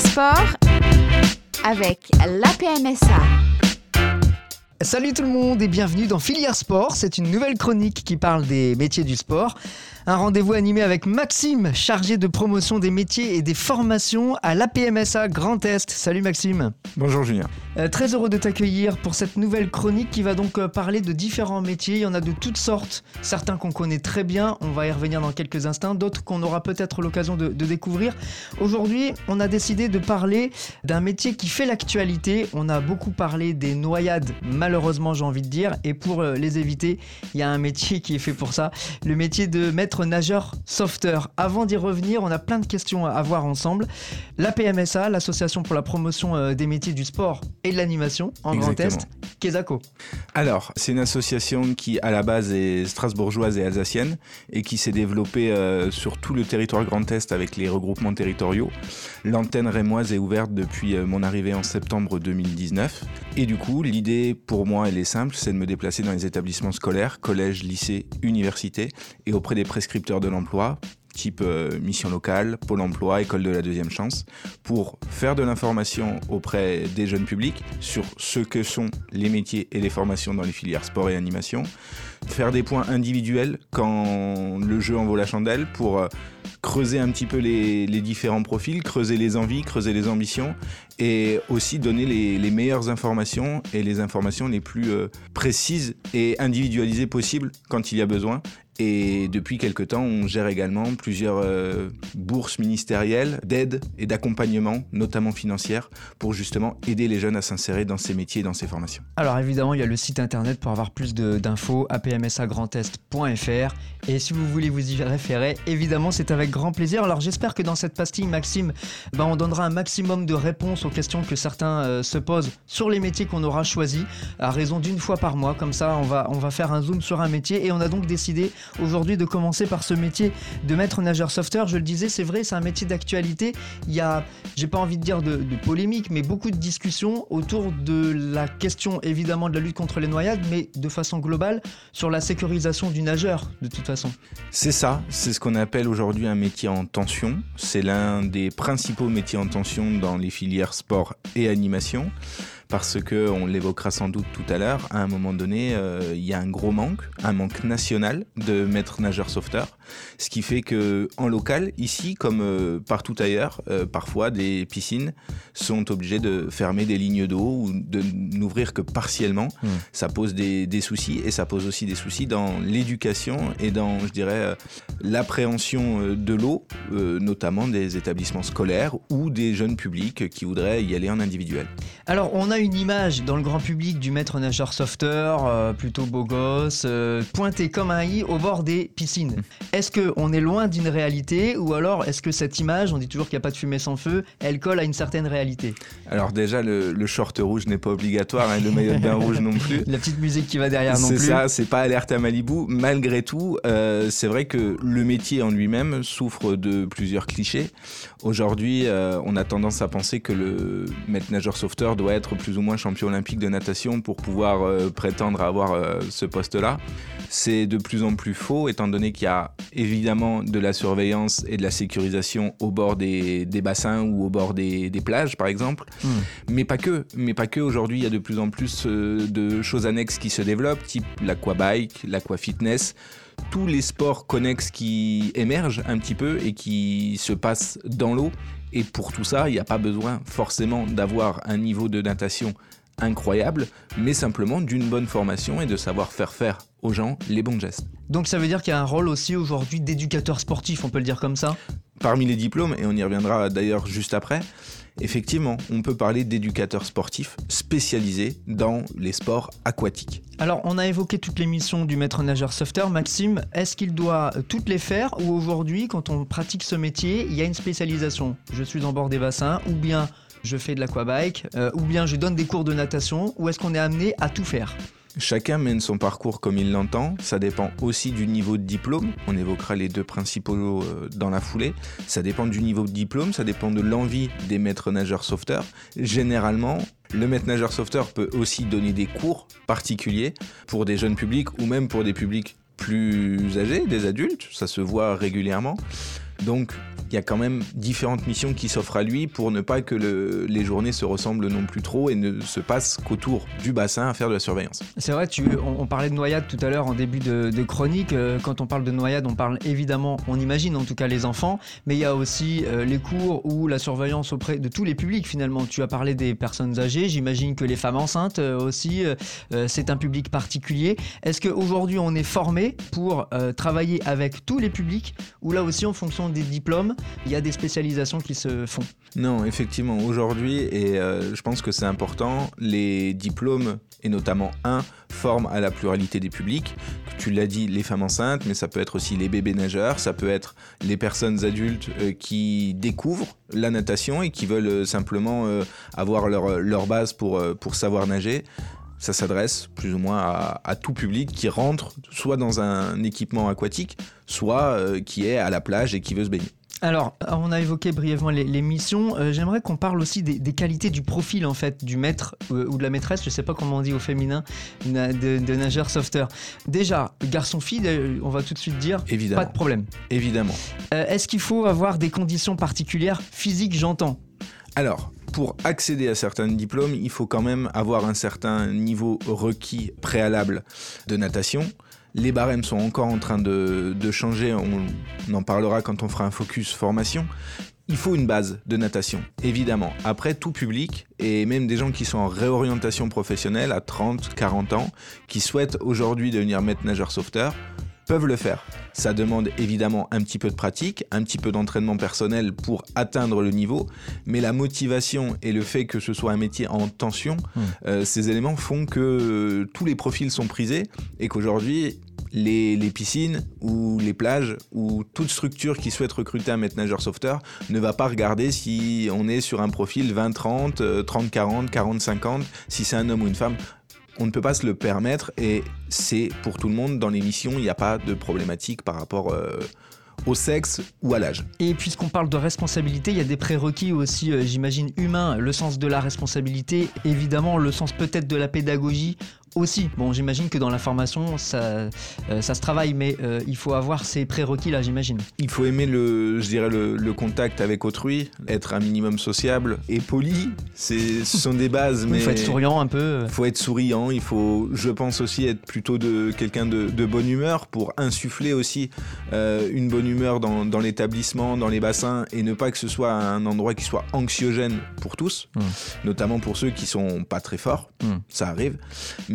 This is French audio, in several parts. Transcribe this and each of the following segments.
Sport avec la PMSA. Salut tout le monde et bienvenue dans Filière Sport. C'est une nouvelle chronique qui parle des métiers du sport. Un rendez-vous animé avec Maxime, chargé de promotion des métiers et des formations à l'APMSA Grand Est. Salut Maxime. Bonjour Julien. Euh, très heureux de t'accueillir pour cette nouvelle chronique qui va donc euh, parler de différents métiers. Il y en a de toutes sortes. Certains qu'on connaît très bien, on va y revenir dans quelques instants. D'autres qu'on aura peut-être l'occasion de, de découvrir. Aujourd'hui, on a décidé de parler d'un métier qui fait l'actualité. On a beaucoup parlé des noyades, malheureusement j'ai envie de dire. Et pour euh, les éviter, il y a un métier qui est fait pour ça. Le métier de maître nageur sauveteur. Avant d'y revenir, on a plein de questions à voir ensemble. La PMSA, l'Association pour la promotion euh, des métiers du sport et de l'animation en Grand Est, Kezako. Alors, c'est une association qui à la base est strasbourgeoise et alsacienne et qui s'est développée euh, sur tout le territoire Grand Est avec les regroupements territoriaux. L'antenne rémoise est ouverte depuis euh, mon arrivée en septembre 2019. Et du coup, l'idée pour moi, elle est simple, c'est de me déplacer dans les établissements scolaires, collèges, lycées, universités et auprès des prescripteurs de l'emploi type euh, mission locale, Pôle emploi, école de la deuxième chance, pour faire de l'information auprès des jeunes publics sur ce que sont les métiers et les formations dans les filières sport et animation, faire des points individuels quand le jeu en vaut la chandelle pour euh, creuser un petit peu les, différents profils, creuser les envies, creuser les ambitions et aussi donner les, les meilleures informations et les informations les plus euh, précises et individualisées possibles quand il y a besoin et depuis quelque temps, on gère également plusieurs euh, bourses ministérielles d'aide et d'accompagnement, notamment financières, pour justement aider les jeunes à s'insérer dans ces métiers et dans ces formations. Alors évidemment, il y a le site internet pour avoir plus d'infos, apmsagrandest.fr. Et si vous voulez vous y référer, évidemment, c'est avec grand plaisir. Alors j'espère que dans cette pastille, Maxime, ben, on donnera un maximum de réponses aux questions que certains euh, se posent sur les métiers qu'on aura choisis, à raison d'une fois par mois. Comme ça, on va, on va faire un zoom sur un métier et on a donc décidé aujourd'hui de commencer par ce métier de maître nageur sauveteur. Je le disais, c'est vrai, c'est un métier d'actualité. Il y a, j'ai pas envie de dire de, de, polémique, mais beaucoup de discussions autour de la question évidemment de la lutte contre les noyades, mais de façon globale sur la sécurisation du nageur, de toute façon. C'est ça, c'est ce qu'on appelle aujourd'hui un métier en tension. C'est l'un des principaux métiers en tension dans les filières sport et animation parce que on l'évoquera sans doute tout à l'heure, à un moment donné, euh, il y a un gros manque, un manque national de maîtres nageurs sauveteurs, ce qui fait que en local, ici comme euh, partout ailleurs, euh, parfois des piscines sont obligées de fermer des lignes d'eau ou de n'ouvrir que partiellement. Mmh. Ça pose des, des, soucis et ça pose aussi des soucis dans l'éducation et dans, je dirais, l'appréhension de l'eau, notamment des établissements scolaires ou des jeunes publics qui voudraient y aller en individuel. Alors on a une image dans le grand public du maître nageur sauveteur, euh, plutôt beau gosse, euh, pointé comme un i au bord des piscines. Est-ce qu'on est loin d'une réalité ou alors est-ce que cette image, on dit toujours qu'il n'y a pas de fumée sans feu, elle colle à une certaine réalité? Alors déjà, le, le short rouge n'est pas obligatoire, hein, le maillot de bain rouge non plus. La petite musique qui va derrière non plus. C'est ça, c'est pas alerte à Malibu. Malgré tout, euh, c'est vrai que le métier en lui-même souffre de plusieurs clichés. Aujourd'hui, euh, on a tendance à penser que le maître nageur sauveteur doit être plus ou moins champion olympique de natation pour pouvoir euh, prétendre à avoir euh, ce poste-là. C'est de plus en plus faux, étant donné qu'il y a évidemment de la surveillance et de la sécurisation au bord des, des bassins ou au bord des, des plages, par exemple. Mmh. Mais pas que. Mais pas que. Aujourd'hui, il y a de plus en plus de choses annexes qui se développent, type l'aquabike, l'aquafitness tous les sports connexes qui émergent un petit peu et qui se passent dans l'eau. Et pour tout ça, il n'y a pas besoin forcément d'avoir un niveau de natation incroyable, mais simplement d'une bonne formation et de savoir faire faire aux gens les bons gestes. Donc ça veut dire qu'il y a un rôle aussi aujourd'hui d'éducateur sportif, on peut le dire comme ça? Parmi les diplômes, et on y reviendra d'ailleurs juste après, effectivement, on peut parler d'éducateurs sportifs spécialisés dans les sports aquatiques. Alors, on a évoqué toutes les missions du maître nageur sauveteur. Maxime, est-ce qu'il doit toutes les faire ou aujourd'hui, quand on pratique ce métier, il y a une spécialisation? Je suis en bord des bassins ou bien je fais de l'aquabike euh, ou bien je donne des cours de natation ou est-ce qu'on est amené à tout faire? Chacun mène son parcours comme il l'entend, ça dépend aussi du niveau de diplôme, on évoquera les deux principaux dans la foulée, ça dépend du niveau de diplôme, ça dépend de l'envie des maîtres nageurs sauveteurs. Généralement, le maître nageur sauveteur peut aussi donner des cours particuliers pour des jeunes publics ou même pour des publics plus âgés, des adultes, ça se voit régulièrement. Donc il y a quand même différentes missions qui s'offrent à lui pour ne pas que le- les journées se ressemblent non plus trop et ne se passent qu'autour du bassin à faire de la surveillance. C'est vrai, tu, on, parlait de noyade tout à l'heure en début de, chronique. Euh, quand on parle de noyade, on parle évidemment, on imagine en tout cas les enfants, mais il y a aussi euh, les cours ou la surveillance auprès de tous les publics finalement. Tu as parlé des personnes âgées, j'imagine que les femmes enceintes euh, aussi, c'est un public particulier. Est-ce qu'aujourd'hui on est formé pour travailler avec tous les publics ou là aussi en fonction des diplômes, il y a des spécialisations qui se font Non, effectivement, aujourd'hui, et euh, je pense que c'est important, les diplômes, et notamment un, forment à la pluralité des publics. Tu l'as dit, les femmes enceintes, mais ça peut être aussi les bébés nageurs, ça peut être les personnes adultes euh, qui découvrent la natation et qui veulent euh, simplement avoir leur, leur base pour, pour savoir nager. Ça s'adresse plus ou moins à, tout public qui rentre soit dans un équipement aquatique, soit qui est à la plage et qui veut se baigner. Alors, on a évoqué brièvement les, les missions. Euh, J'aimerais qu'on parle aussi des, des qualités du profil en fait du maître euh, ou de la maîtresse. Je sais pas comment on dit au féminin de, de nageur sauveteur. Déjà, garçon-fille, euh, on va tout de suite dire Évidemment. pas de problème. Évidemment. Euh, Est-ce qu'il faut avoir des conditions particulières physiques, j'entends? Alors, pour accéder à certains diplômes, il faut quand même avoir un certain niveau requis préalable de natation. Les barèmes sont encore en train de, changer, on, on en parlera quand on fera un focus formation. Il faut une base de natation, évidemment. Après, tout public, et même des gens qui sont en réorientation professionnelle à 30, 40 ans, qui souhaitent aujourd'hui devenir maître nageur sauveteur, peuvent le faire. Ça demande évidemment un petit peu de pratique, un petit peu d'entraînement personnel pour atteindre le niveau, mais la motivation et le fait que ce soit un métier en tension, Mm. euh, ces éléments font que euh, tous les profils sont prisés et qu'aujourd'hui, les, les piscines ou les plages ou toute structure qui souhaite recruter un maître nageur sauveteur ne va pas regarder si on est sur un profil 20-30, euh, 30-40, 40-50, si c'est un homme ou une femme. On ne peut pas se le permettre et c'est pour tout le monde dans l'émission, il n'y a pas de problématique par rapport euh, au sexe ou à l'âge. Et puisqu'on parle de responsabilité, il y a des prérequis aussi, euh, j'imagine, humains. Le sens de la responsabilité, évidemment, le sens peut-être de la pédagogie aussi. Bon, j'imagine que dans la formation, ça, euh, ça se travaille, mais euh, il faut avoir ces prérequis là, j'imagine. Il faut aimer le, je dirais le, le contact avec autrui, être un minimum sociable et poli. C'est, ce sont des bases, mais Il faut être souriant un peu. Il faut être souriant, il faut, je pense aussi, être plutôt de quelqu'un de, de bonne humeur pour insuffler aussi euh, une bonne humeur dans, dans l'établissement, dans les bassins, et ne pas que ce soit un endroit qui soit anxiogène pour tous, Mm. notamment pour ceux qui sont pas très forts, Mm. ça arrive.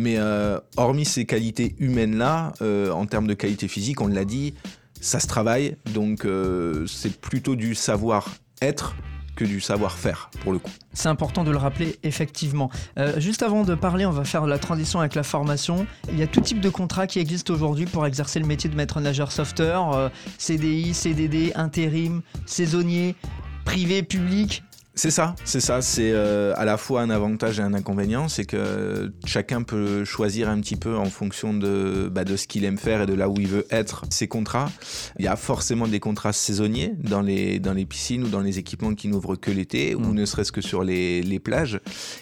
Mais euh, hormis ces qualités humaines-là, euh, en termes de qualité physique, on l'a dit, ça se travaille, donc euh, c'est plutôt du savoir-être que du savoir-faire, pour le coup. C'est important de le rappeler, effectivement. Juste avant de parler, on va faire la transition avec la formation. Il y a tout type de contrats qui existent aujourd'hui pour exercer le métier de maître nageur sauveteur. euh, CDI, CDD, intérim, saisonnier, privé, public. C'est ça, c'est ça. C'est euh, à la fois un avantage et un inconvénient. C'est que chacun peut choisir un petit peu en fonction de, bah, de ce qu'il aime faire et de là où il veut être ses contrats. Il y a forcément des contrats saisonniers dans les, dans les piscines ou dans les équipements qui n'ouvrent que l'été ou Mm. ne serait-ce que sur les, les plages.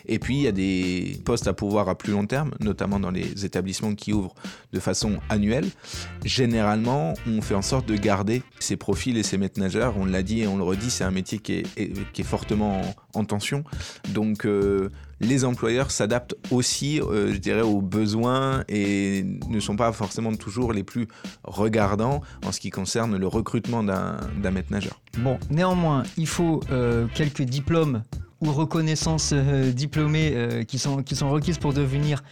Et puis il y a des postes à pouvoir à plus long terme, notamment dans les établissements qui ouvrent de façon annuelle. Généralement, on fait en sorte de garder ces profils et ces maîtres nageurs. On l'a dit et on le redit, c'est un métier qui est, est- qui est fortement en, en tension. Donc, euh, les employeurs s'adaptent aussi, euh, je dirais, aux besoins et ne sont pas forcément toujours les plus regardants en ce qui concerne le recrutement d'un maître nageur. Bon, néanmoins, il faut euh, quelques diplômes ou reconnaissances diplômées qui, sont, qui sont requises pour devenir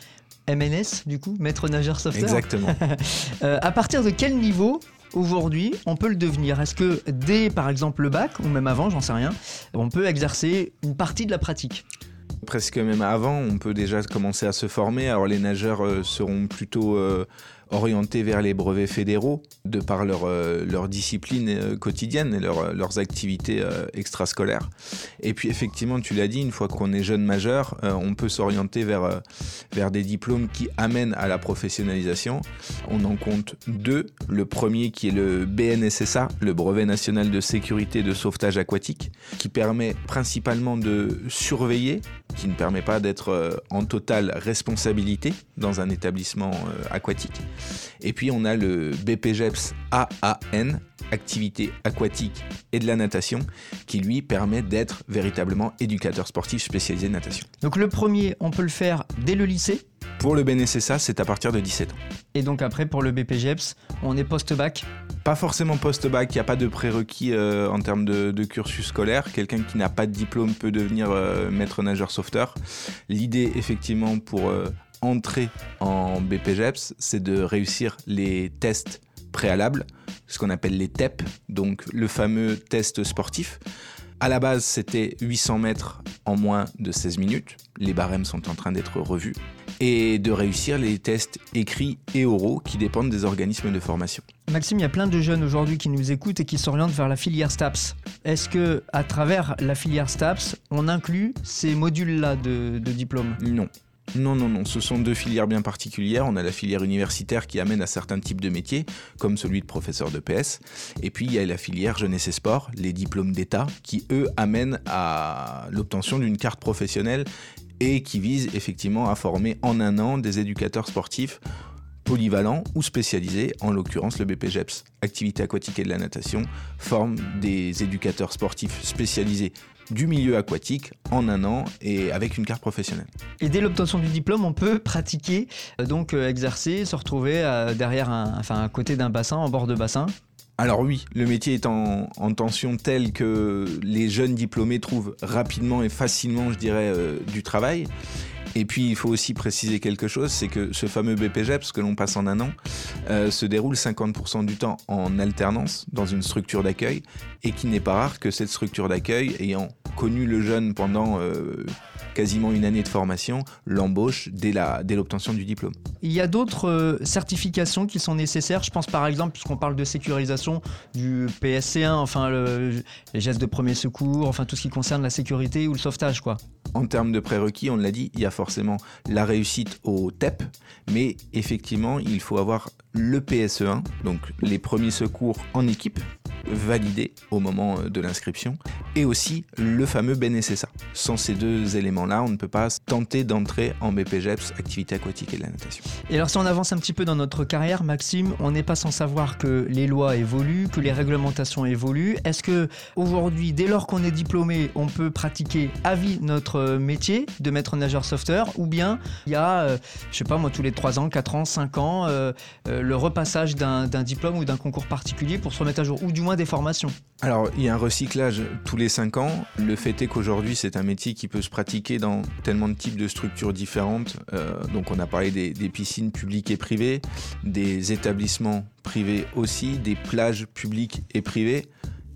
MNS, du coup, maître nageur sauveteur. Exactement. À partir de quel niveau aujourd'hui on peut le devenir Est-ce que dès par exemple le bac ou même avant, j'en sais rien, on peut exercer une partie de la pratique? Presque même avant, on peut déjà commencer à se former. Alors les nageurs euh, seront plutôt euh, orientés vers les brevets fédéraux, de par leur, euh, leur discipline euh, quotidienne et leur- leurs activités euh, extrascolaires. Et puis effectivement, tu l'as dit, une fois qu'on est jeune majeur, euh, on peut s'orienter vers, euh, vers des diplômes qui amènent à la professionnalisation. On en compte deux. Le premier qui est le BNSSA, le brevet national de sécurité de sauvetage aquatique, qui permet principalement de surveiller, qui ne permet pas d'être euh, en totale responsabilité dans un établissement euh, aquatique. Et puis on a le BPGEPS AAN, activité aquatique et de la natation, qui lui permet d'être véritablement éducateur sportif spécialisé de natation. Donc le premier, on peut le faire dès le lycée? Pour le BNSSA, c'est à partir de 17 ans. et donc après pour le BPGEPS, on est post-bac? Pas forcément post-bac, il n'y a pas de prérequis euh, en termes de, de cursus scolaire. Quelqu'un qui n'a pas de diplôme peut devenir euh, maître nageur sauveteur. L'idée, effectivement, pour euh, entrer en BPGEPS, c'est de réussir les tests préalables, ce qu'on appelle les TEP, donc le fameux test sportif. À la base, c'était 800 mètres en moins de 16 minutes. Les barèmes sont en train d'être revus. Et de réussir les tests écrits et oraux qui dépendent des organismes de formation. Maxime, il y a plein de jeunes aujourd'hui qui nous écoutent et qui s'orientent vers la filière STAPS. Est-ce que à travers la filière STAPS, on inclut ces modules-là de, de diplôme? Non. Non, non, non, ce sont deux filières bien particulières. On a la filière universitaire qui amène à certains types de métiers, comme celui de professeur de PS. Et puis il y a la filière jeunesse et sport, les diplômes d'État, qui eux amènent à l'obtention d'une carte professionnelle et qui visent effectivement à former en un an des éducateurs sportifs polyvalents ou spécialisés, en l'occurrence le BPGEPS, activité aquatique et de la natation, forme des éducateurs sportifs spécialisés du milieu aquatique en un an et avec une carte professionnelle. Et dès l'obtention du diplôme, on peut pratiquer, euh, donc euh, exercer, se retrouver euh, derrière un, enfin à côté d'un bassin, en bord de bassin. Alors oui, le métier est en, en tension telle que les jeunes diplômés trouvent rapidement et facilement, je dirais, euh, du travail. Et puis il faut aussi préciser quelque chose, c'est que ce fameux BPGEPS que l'on passe en un an euh, se déroule 50% du temps en alternance dans une structure d'accueil et qu'il n'est pas rare que cette structure d'accueil, ayant connu le jeune pendant euh, quasiment une année de formation, l'embauche dès l'obtention du diplôme. Il y a d'autres euh, certifications qui sont nécessaires. Je pense par exemple, puisqu'on parle de sécurisation, du PSC1, enfin le- les gestes de premier secours, enfin tout ce qui concerne la sécurité ou le sauvetage, quoi. En termes de prérequis, on l'a dit, il y a forcément la réussite au TEP, mais effectivement, il faut avoir le PSE1, donc les premiers secours en équipe, validés au moment euh, de l'inscription, et aussi le fameux BNSSA. Sans ces deux éléments-là, on ne peut pas tenter d'entrer en BPGEPS, activité aquatique et de la natation. Et alors si on avance un petit peu dans notre carrière, Maxime, on n'est pas sans savoir que les lois évoluent, que les réglementations évoluent. Est-ce que aujourd'hui, dès lors qu'on est diplômé, on peut pratiquer à vie notre euh, métier de maître nageur sauveteur ou bien il y a, euh, je sais pas moi, tous les 3 ans, 4 ans, 5 ans, euh, le repassage d'un diplôme ou d'un concours particulier pour se remettre à jour ou du moins des formations Alors, il y a un recyclage tous les 5 ans. Le fait est qu'aujourd'hui, c'est un métier qui peut se pratiquer dans tellement de types de structures différentes. Euh, donc, on a parlé des, piscines publiques et privées, des établissements privés aussi, des plages publiques et privées.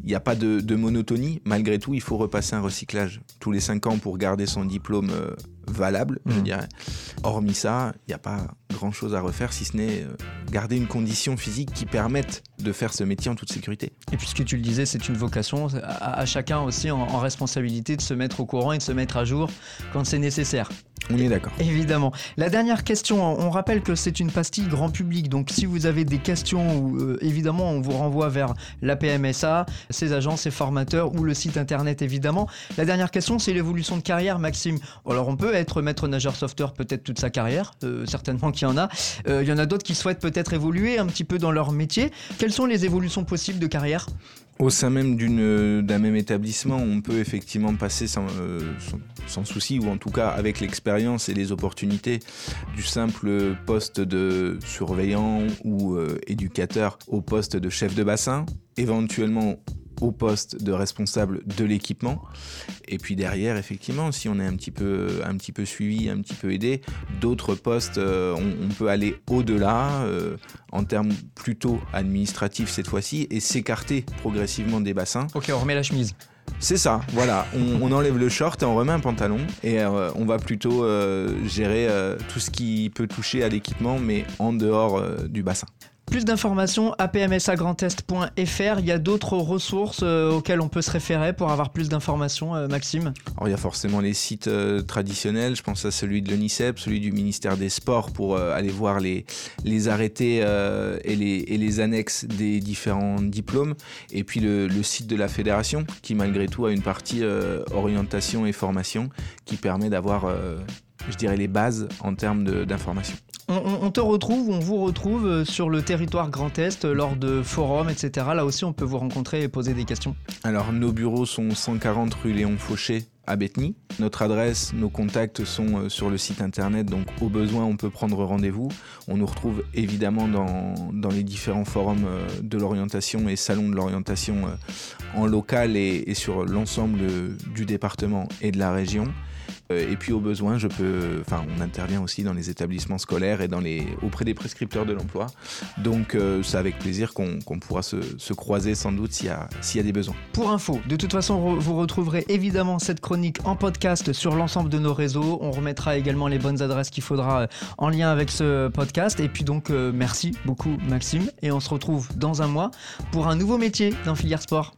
Il n'y a pas de, de monotonie. Malgré tout, il faut repasser un recyclage tous les 5 ans pour garder son diplôme euh, valable, je Mhm. dirais. Hormis ça, il n'y a pas grand-chose à refaire si ce n'est euh, garder une condition physique qui permette de faire ce métier en toute sécurité. Et puisque tu le disais, c'est une vocation à, à chacun aussi en, en responsabilité de se mettre au courant et de se mettre à jour quand c'est nécessaire. On est d'accord. Évidemment. La dernière question, on rappelle que c'est une pastille grand public, donc si vous avez des questions, euh, évidemment, on vous renvoie vers la PMSA, ses agents, ses formateurs ou le site internet, évidemment. La dernière question, c'est l'évolution de carrière, Maxime. Alors, on peut être maître nageur sauveteur peut-être toute sa carrière, euh, certainement qu'il y en a. Euh, Il y en a d'autres qui souhaitent peut-être évoluer un petit peu dans leur métier. Quelles sont les évolutions possibles de carrière? Au sein même d'un même établissement, on peut effectivement passer sans, euh, sans souci, ou en tout cas avec l'expérience et les opportunités, du simple poste de surveillant ou euh, éducateur au poste de chef de bassin, éventuellement au poste de responsable de l'équipement. Et puis derrière, effectivement, si on est un petit peu, un petit peu suivi, un petit peu aidé, d'autres postes, euh, on, on peut aller au-delà euh, en termes plutôt administratifs cette fois-ci et s'écarter progressivement des bassins. Ok, on remet la chemise. C'est ça, voilà. On, on enlève le short et on remet un pantalon et euh, on va plutôt euh, gérer euh, tout ce qui peut toucher à l'équipement, mais en dehors du bassin. Plus d'informations, apmsagrandest.fr. Il y a d'autres ressources euh, auxquelles on peut se référer pour avoir plus d'informations, euh, Maxime? Alors il y a forcément les sites euh, traditionnels, je pense à celui de l'ONICEP, celui du ministère des Sports pour aller voir les, arrêtés et, les, annexes des différents diplômes, et puis le, site de la fédération qui malgré tout a une partie orientation et formation qui permet d'avoir, je dirais, les bases en termes de- On, te retrouve, on vous retrouve euh, sur le territoire Grand Est euh, lors de forums, etc. Là aussi, on peut vous rencontrer et poser des questions. Alors, nos bureaux sont 140 rue Léon Fauché à Bethny. Notre adresse, nos contacts sont euh, sur le site internet, donc au besoin, on peut prendre rendez-vous. On nous retrouve évidemment dans, les différents forums de l'orientation et salons de l'orientation en local et sur l'ensemble du département et de la région. Euh, et puis au besoin, je peux, enfin, on intervient aussi dans les établissements scolaires et dans les, auprès des prescripteurs de l'emploi. Donc euh, c'est avec plaisir qu'on pourra se, se, croiser sans doute s'il y, y, a des besoins. Pour info, de toute façon, vous retrouverez évidemment cette chronique en podcast sur l'ensemble de nos réseaux. On remettra également les bonnes adresses qu'il faudra euh, en lien avec ce podcast. Et puis donc, merci beaucoup Maxime. Et on se retrouve dans un mois pour un nouveau métier dans Filière Sport.